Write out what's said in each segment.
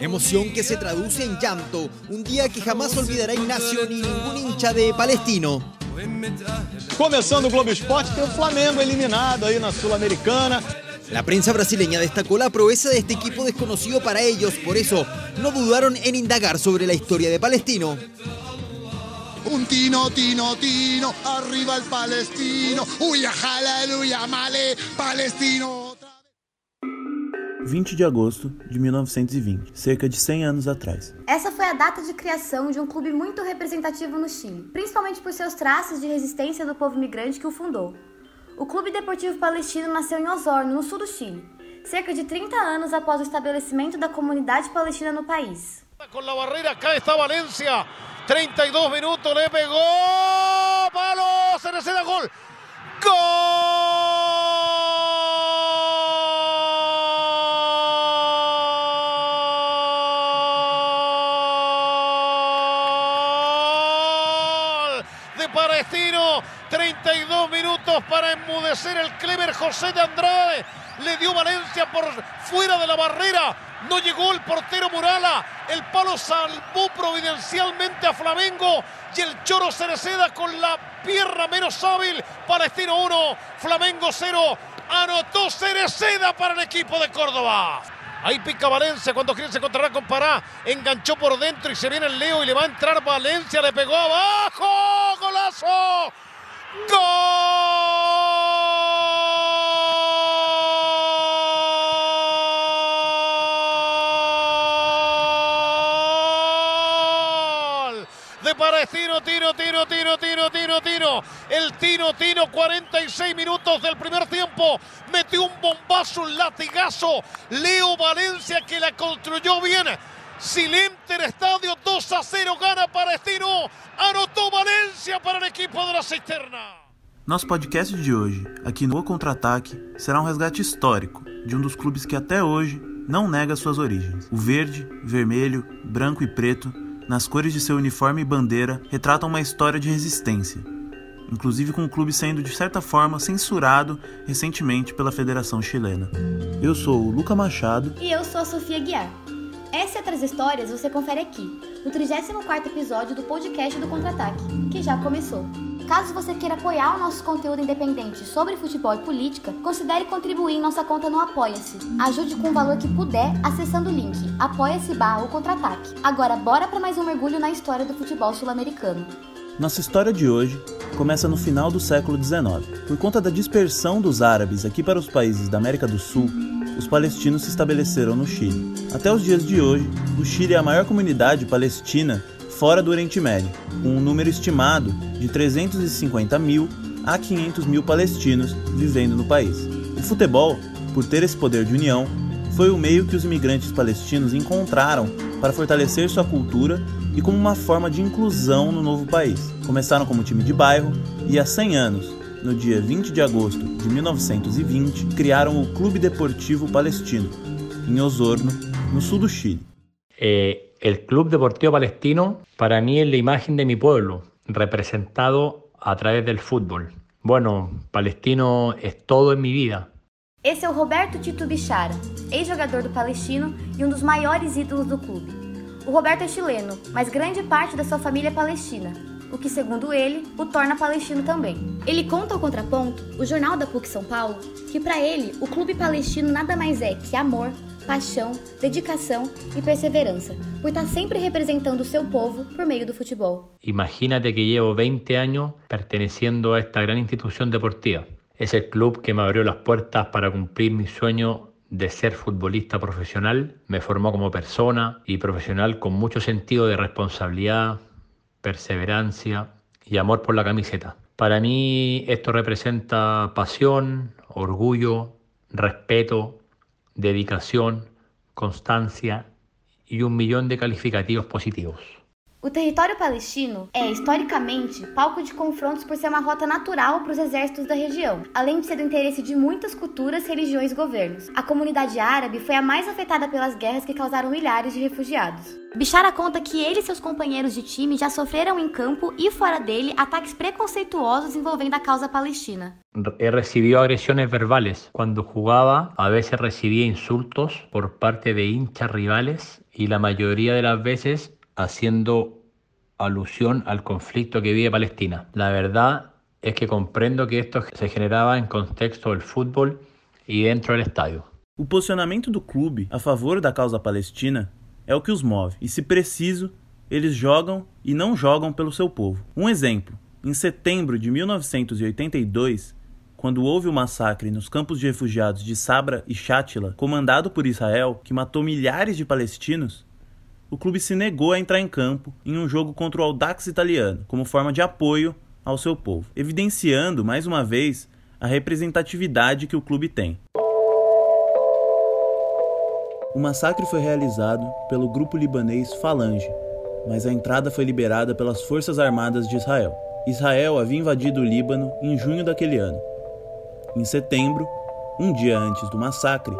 Emoción que se traduce en llanto, un día que jamás olvidará Ignacio ni ningún hincha de Palestino. Começando o Globo Esporte, tem o Flamengo eliminado aí na Sul-Americana. La prensa brasileña destacó la proeza de este equipo desconocido para ellos, por eso no dudaron en indagar sobre la historia de Palestino. Un tino, tino, tino, arriba el palestino. Uy, aleluya, male, palestino. 20 de agosto de 1920, cerca de 100 anos atrás. Essa foi a data de criação de um clube muito representativo no Chile, principalmente por seus traços de resistência do povo migrante que o fundou. O Clube Deportivo Palestino nasceu em Osorno, no sul do Chile, cerca de 30 anos após o estabelecimento da comunidade palestina no país. Com a barreira, cá está Valência. 32 minutos, le pegou. Palo, Cereceda, gol. Gol Palestino. 32 minutos para enmudecer el Clever José de Andrade. Le dio Valencia por fuera de la barrera. No llegó el portero Murala. El palo salvó providencialmente a Flamengo. Y el Choro Cereceda con la pierna menos hábil. Palestino 1, Flamengo 0. Anotó Cereceda para el equipo de Córdoba. Ahí pica Valencia cuando quiere se encontrará con Pará. Enganchó por dentro y se viene el Leo y le va a entrar Valencia. Le pegó abajo. ¡Golazo! ¡Gol! Tiro, tiro, tiro, tiro, tiro, tiro. El tiro, tiro, 46 minutos del primer tiempo. Metió un bombazo, un latigazo. Leo Valencia que la construyó bien. Silinter Estadio 2 a 0 gana Palestino. Anotó Valencia para el equipo de la cisterna. Nosso podcast de hoje, aqui no Contra-Ataque, será um resgate histórico de um dos clubes que até hoje não nega suas origens. O verde, vermelho, branco e preto, nas cores de seu uniforme e bandeira, retratam uma história de resistência, inclusive com o clube sendo de certa forma censurado recentemente pela Federação Chilena. Eu sou o Luca Machado E eu sou a Sofia Guiar. Essa e outras histórias você confere aqui, no 34º episódio do podcast do Contra-Ataque, que já começou. Caso você queira apoiar o nosso conteúdo independente sobre futebol e política, considere contribuir em nossa conta no Apoia-se. Ajude com o valor que puder acessando o link apoia-se barra o contra-ataque. Agora bora para mais um mergulho na história do futebol sul-americano. Nossa história de hoje começa no final do século XIX. Por conta da dispersão dos árabes aqui para os países da América do Sul, os palestinos se estabeleceram no Chile. Até os dias de hoje, o Chile é a maior comunidade palestina fora do Oriente Médio, com um número estimado de 350 mil a 500 mil palestinos vivendo no país. O futebol, por ter esse poder de união, foi o meio que os imigrantes palestinos encontraram para fortalecer sua cultura e como uma forma de inclusão no novo país. Começaram como time de bairro e há 100 anos, no dia 20 de agosto de 1920, criaram o Clube Deportivo Palestino, em Osorno, no sul do Chile. Eh, el Club Deportivo Palestino para mí es la imagen de mi pueblo, representado a través del fútbol. Bueno, Palestino es todo en mi vida. Esse é o Roberto Tito Bichara, ex-jogador do Palestino e um dos maiores ídolos do clube. O Roberto é chileno, mas grande parte da sua família é palestina, o que, segundo ele, o torna palestino também. Ele conta ao contraponto, o jornal da PUC São Paulo, que para ele o clube palestino nada mais é que amor, paixão, dedicação e perseverança, por estar sempre representando o seu povo por meio do futebol. Imagínate que llevo 20 años perteneciendo a esta gran institución deportiva. Es el club que me abrió las puertas para cumplir mi sueño de ser futbolista profesional. Me formó como persona y profesional con mucho sentido de responsabilidad, perseverancia y amor por la camiseta. Para mí esto representa pasión, orgullo, respeto, dedicación, constancia y un millón de calificativos positivos. O território palestino é, historicamente, palco de confrontos por ser uma rota natural para os exércitos da região, além de ser do interesse de muitas culturas, religiões e governos. A comunidade árabe foi a mais afetada pelas guerras que causaram milhares de refugiados. Bichara conta que ele e seus companheiros de time já sofreram em campo e fora dele ataques preconceituosos envolvendo a causa palestina. He recibido agresiones verbales. Cuando jugaba, a veces recibía insultos por parte de hinchas rivales y la mayoría de las veces haciendo alusión al conflicto que vive Palestina. La verdad es que comprendo que esto se generaba en contexto del fútbol e dentro do estádio. O posicionamento do clube a favor da causa palestina é o que os move, e se preciso, eles jogam e não jogam pelo seu povo. Um exemplo: em setembro de 1982, quando houve o massacre nos campos de refugiados de Sabra e Shatila, comandado por Israel, que matou milhares de palestinos, o clube se negou a entrar em campo em um jogo contra o Audax italiano, como forma de apoio ao seu povo, evidenciando mais uma vez a representatividade que o clube tem. O massacre foi realizado pelo grupo libanês Falange, mas a entrada foi liberada pelas Forças Armadas de Israel. Israel havia invadido o Líbano em junho daquele ano. Em setembro, um dia antes do massacre,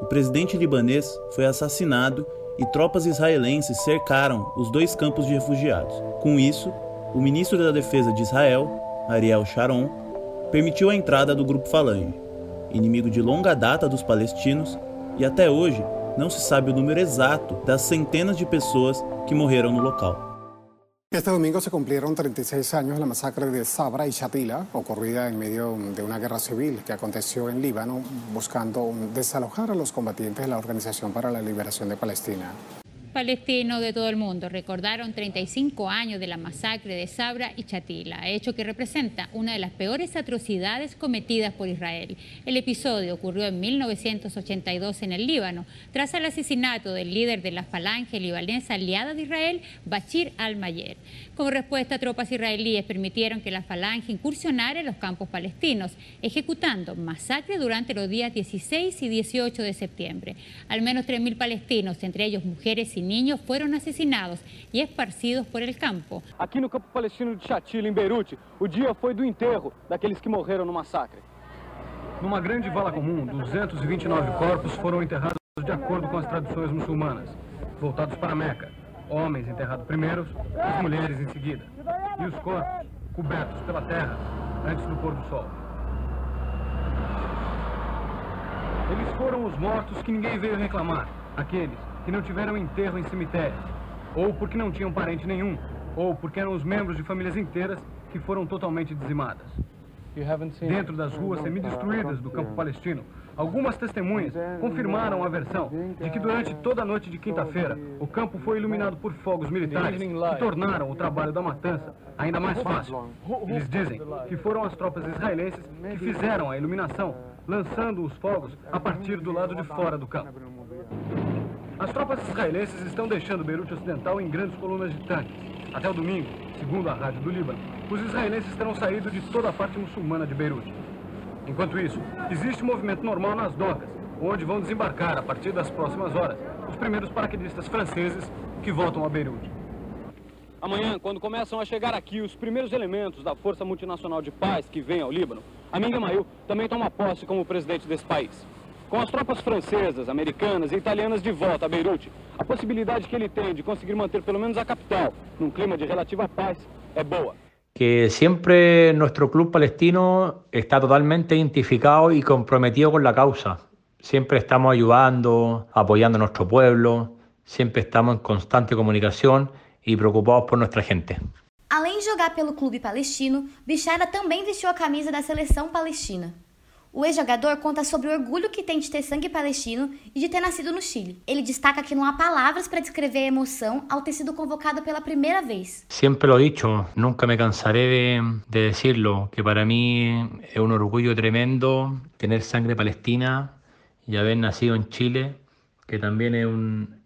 o presidente libanês foi assassinado e tropas israelenses cercaram os dois campos de refugiados. Com isso, o ministro da Defesa de Israel, Ariel Sharon, permitiu a entrada do grupo Falange, inimigo de longa data dos palestinos, e até hoje não se sabe o número exato das centenas de pessoas que morreram no local. Este domingo se cumplieron 36 años de la masacre de Sabra y Shatila, ocurrida en medio de una guerra civil que aconteció en Líbano, buscando desalojar a los combatientes de la Organización para la Liberación de Palestina palestinos de todo el mundo recordaron 35 años de la masacre de Sabra y Chatila, hecho que representa una de las peores atrocidades cometidas por Israel. El episodio ocurrió en 1982 en el Líbano, tras el asesinato del líder de la falange libanesa aliada de Israel, Bashir al-Mayer. Como respuesta, tropas israelíes permitieron que la falange incursionara en los campos palestinos, ejecutando masacres durante los días 16 y 18 de septiembre. Al menos 3.000 palestinos, entre ellos mujeres y niños fueron asesinados e esparcidos por el campo. Aqui no campo palestino de Chatila, em Beirute, o dia foi do enterro daqueles que morreram no massacre. Numa grande vala comum, 229 corpos foram enterrados de acordo com as tradições muçulmanas, voltados para Meca. Homens enterrados primeiros, as mulheres em seguida. E os corpos cobertos pela terra antes do pôr do sol. Eles foram os mortos que ninguém veio reclamar, aqueles que não tiveram enterro em cemitérios, ou porque não tinham parente nenhum, ou porque eram os membros de famílias inteiras que foram totalmente dizimadas. Dentro das ruas semi-destruídas do campo palestino, algumas testemunhas confirmaram a versão de que durante toda a noite de quinta-feira, o campo foi iluminado por fogos militares que tornaram o trabalho da matança ainda mais fácil. Eles dizem que foram as tropas israelenses que fizeram a iluminação, lançando os fogos a partir do lado de fora do campo. As tropas israelenses estão deixando Beirute Ocidental em grandes colunas de tanques. Até o domingo, segundo a rádio do Líbano, os israelenses terão saído de toda a parte muçulmana de Beirute. Enquanto isso, existe um movimento normal nas docas, onde vão desembarcar, a partir das próximas horas, os primeiros paraquedistas franceses que voltam a Beirute. Amanhã, quando começam a chegar aqui os primeiros elementos da Força Multinacional de Paz que vem ao Líbano, Amin Gemayel também toma posse como presidente desse país. Com as tropas francesas, americanas e italianas de volta a Beirute, a possibilidade que ele tem de conseguir manter pelo menos a capital num clima de relativa paz é boa. Que siempre nuestro club palestino está totalmente identificado y comprometido con la causa. Siempre estamos ayudando, apoyando a nuestro pueblo, siempre estamos en constante comunicación y preocupados por nuestra gente. Além de jogar pelo clube palestino, Bichara também vestiu a camisa da seleção palestina. O ex-jogador conta sobre o orgulho que tem de ter sangue palestino e de ter nascido no Chile. Ele destaca que não há palavras para descrever a emoção ao ter sido convocado pela primeira vez. Sempre lo he dicho, nunca me cansaré de, de decirlo, que para mí es un orgullo tremendo tener sangre palestina y haber nacido en Chile, que también es un,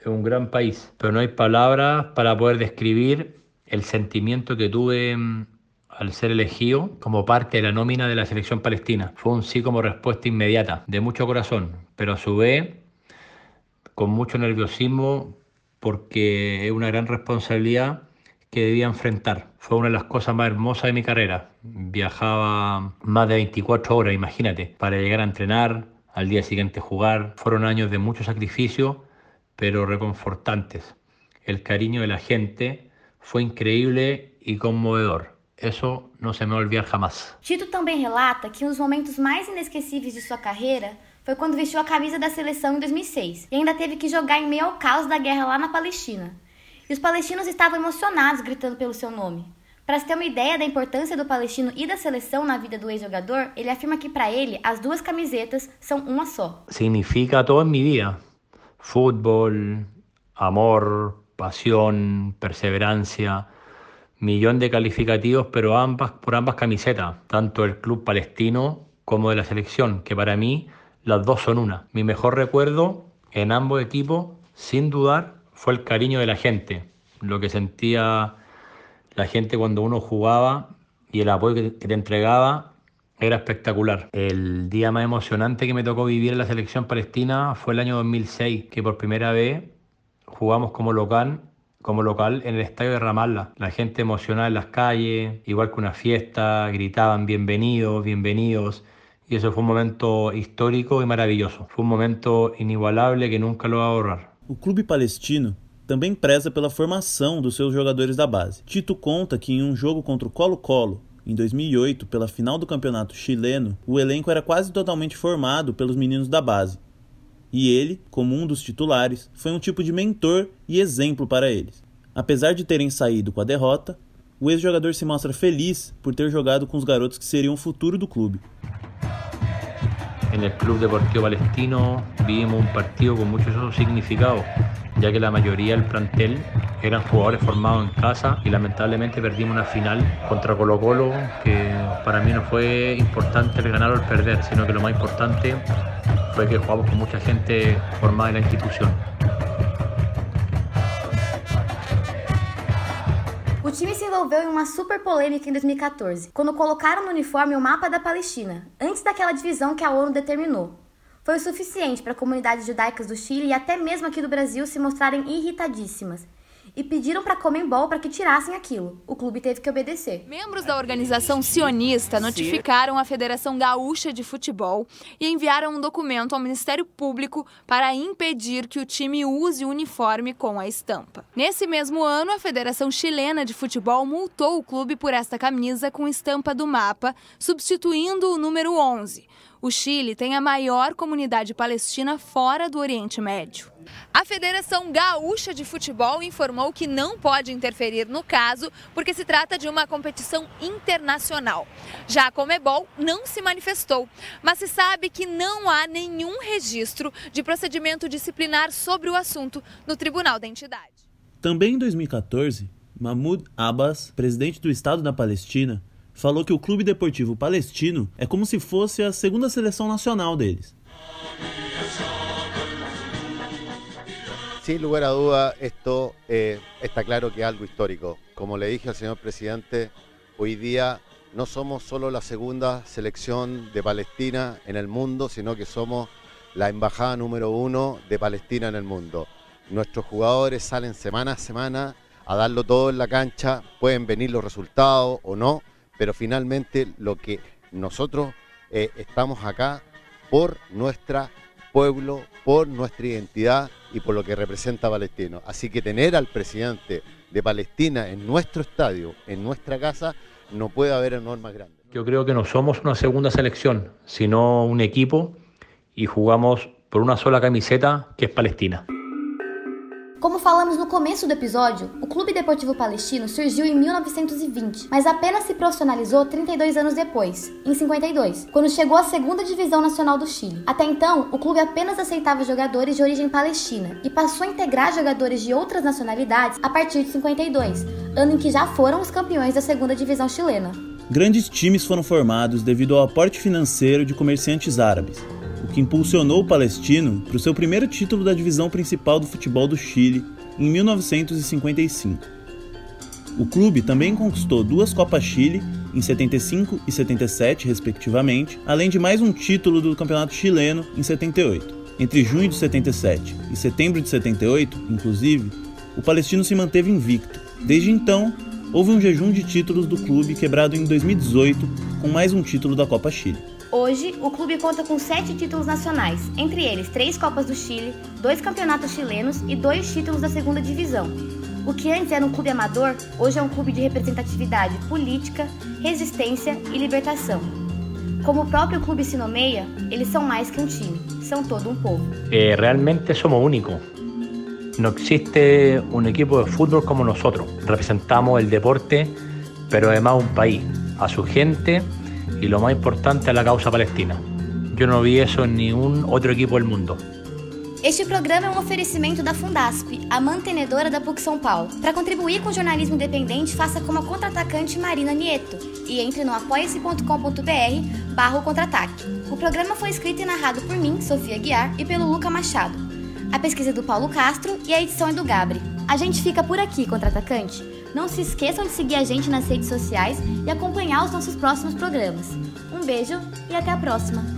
es un gran país. Pero no hay palabras para poder describir el sentimiento que tuve al ser elegido como parte de la nómina de la selección palestina. Fue un sí como respuesta inmediata, de mucho corazón, pero a su vez con mucho nerviosismo porque es una gran responsabilidad que debía enfrentar. Fue una de las cosas más hermosas de mi carrera. Viajaba más de 24 horas, imagínate, para llegar a entrenar, al día siguiente jugar. Fueron años de mucho sacrificio, pero reconfortantes. El cariño de la gente fue increíble y conmovedor. Eso não se me olvidar jamás. Tito também relata que um dos momentos mais inesquecíveis de sua carreira foi quando vestiu a camisa da seleção em 2006 e ainda teve que jogar em meio ao caos da guerra lá na Palestina. E os palestinos estavam emocionados gritando pelo seu nome. Para se ter uma ideia da importância do palestino e da seleção na vida do ex-jogador, ele afirma que para ele as duas camisetas são uma só. Significa todo em minha vida: futebol, amor, paixão, perseverança millón de calificativos, pero ambas por ambas camisetas, tanto el club palestino como de la selección, que para mí las dos son una. Mi mejor recuerdo en ambos equipos, sin dudar, fue el cariño de la gente, lo que sentía la gente cuando uno jugaba y el apoyo que te entregaba era espectacular. El día más emocionante que me tocó vivir en la selección palestina fue el año 2006, que por primera vez jugamos como local como local en el estadio de Ramallah. La gente emocionada en las calles, igual que una fiesta, gritaban bienvenidos, bienvenidos. Y eso fue un momento histórico e maravilhoso. Foi um momento inigualável que nunca lo va a borrar. O clube palestino também preza pela formação dos seus jogadores da base. Tito conta que em um jogo contra o Colo-Colo, em 2008, pela final do campeonato chileno, o elenco era quase totalmente formado pelos meninos da base e ele, como um dos titulares, foi um tipo de mentor e exemplo para eles. Apesar de terem saído com a derrota, o ex-jogador se mostra feliz por ter jogado com os garotos que seriam o futuro do clube. En el Deportivo Palestino vivimos un partido con mucho significado, ya que la mayoría del plantel eran jugadores formados en casa y lamentablemente perdimos una final contra Colo Colo, que para mí no fue importante el ganar o el perder, sino que lo más importante fue que jugamos con mucha gente formada en la institución. O time se envolveu em uma super polêmica em 2014, quando colocaram no uniforme o mapa da Palestina, antes daquela divisão que a ONU determinou. Foi o suficiente para comunidades judaicas do Chile e até mesmo aqui do Brasil se mostrarem irritadíssimas e pediram para Comembol para que tirassem aquilo. O clube teve que obedecer. Membros da organização sionista notificaram a Federação Gaúcha de Futebol e enviaram um documento ao Ministério Público para impedir que o time use o uniforme com a estampa. Nesse mesmo ano, a Federação Chilena de Futebol multou o clube por esta camisa com estampa do mapa, substituindo o número 11. O Chile tem a maior comunidade palestina fora do Oriente Médio. A Federação Gaúcha de Futebol informou que não pode interferir no caso, porque se trata de uma competição internacional. Já a Comebol não se manifestou, mas se sabe que não há nenhum registro de procedimento disciplinar sobre o assunto no tribunal da entidade. Também em 2014, Mahmoud Abbas, presidente do Estado da Palestina, falou que o Clube Deportivo Palestino é como se fosse a segunda seleção nacional deles. Sin lugar a duda, esto eh, está claro que es algo histórico. Como le dije al señor presidente, hoy día no somos solo la segunda selección de Palestina en el mundo, sino que somos la embajada número uno de Palestina en el mundo. Nuestros jugadores salen semana a semana a darlo todo en la cancha, pueden venir los resultados o no, pero finalmente lo que nosotros eh, estamos acá por nuestro pueblo, por nuestra identidad y por lo que representa Palestino. Así que tener al presidente de Palestina en nuestro estadio, en nuestra casa, no puede haber honor más grande. Yo creo que no somos una segunda selección, sino un equipo y jugamos por una sola camiseta que es Palestina. Como falamos no começo do episódio, o Clube Deportivo Palestino surgiu em 1920, mas apenas se profissionalizou 32 anos depois, em 52, quando chegou à segunda divisão nacional do Chile. Até então, o clube apenas aceitava jogadores de origem palestina e passou a integrar jogadores de outras nacionalidades a partir de 52, ano em que já foram os campeões da segunda divisão chilena. Grandes times foram formados devido ao aporte financeiro de comerciantes árabes, que impulsionou o Palestino para o seu primeiro título da divisão principal do futebol do Chile em 1955. O clube também conquistou duas Copas Chile em 75 e 77, respectivamente, além de mais um título do Campeonato Chileno em 78. Entre junho de 77 e setembro de 78, inclusive, o Palestino se manteve invicto. Desde então, houve um jejum de títulos do clube quebrado em 2018 com mais um título da Copa Chile. Hoje, o clube conta com sete títulos nacionais, entre eles três Copas do Chile, dois campeonatos chilenos e dois títulos da segunda divisão. O que antes era um clube amador, hoje é um clube de representatividade política, resistência e libertação. Como o próprio clube se nomeia, eles são mais que um time, são todo um povo. Eh, realmente somos únicos. No existe un equipo de fútbol como nosotros. Representamos el deporte, pero además un país, a su gente y lo más importante la causa palestina. Yo no vi eso en ningún otro equipo del mundo. Este programa é um oferecimento da Fundasp, a mantenedora da PUC São Paulo. Para contribuir com o jornalismo independente, faça como a contra-atacante Marina Nieto e entre no apoia-se.com.br barra contra-ataque. O programa foi escrito e narrado por mim, Sofia Guiar, e pelo Luca Machado. A pesquisa é do Paulo Castro e a edição é do Gabri. A gente fica por aqui, contra-atacante. Não se esqueçam de seguir a gente nas redes sociais e acompanhar os nossos próximos programas. Um beijo e até a próxima!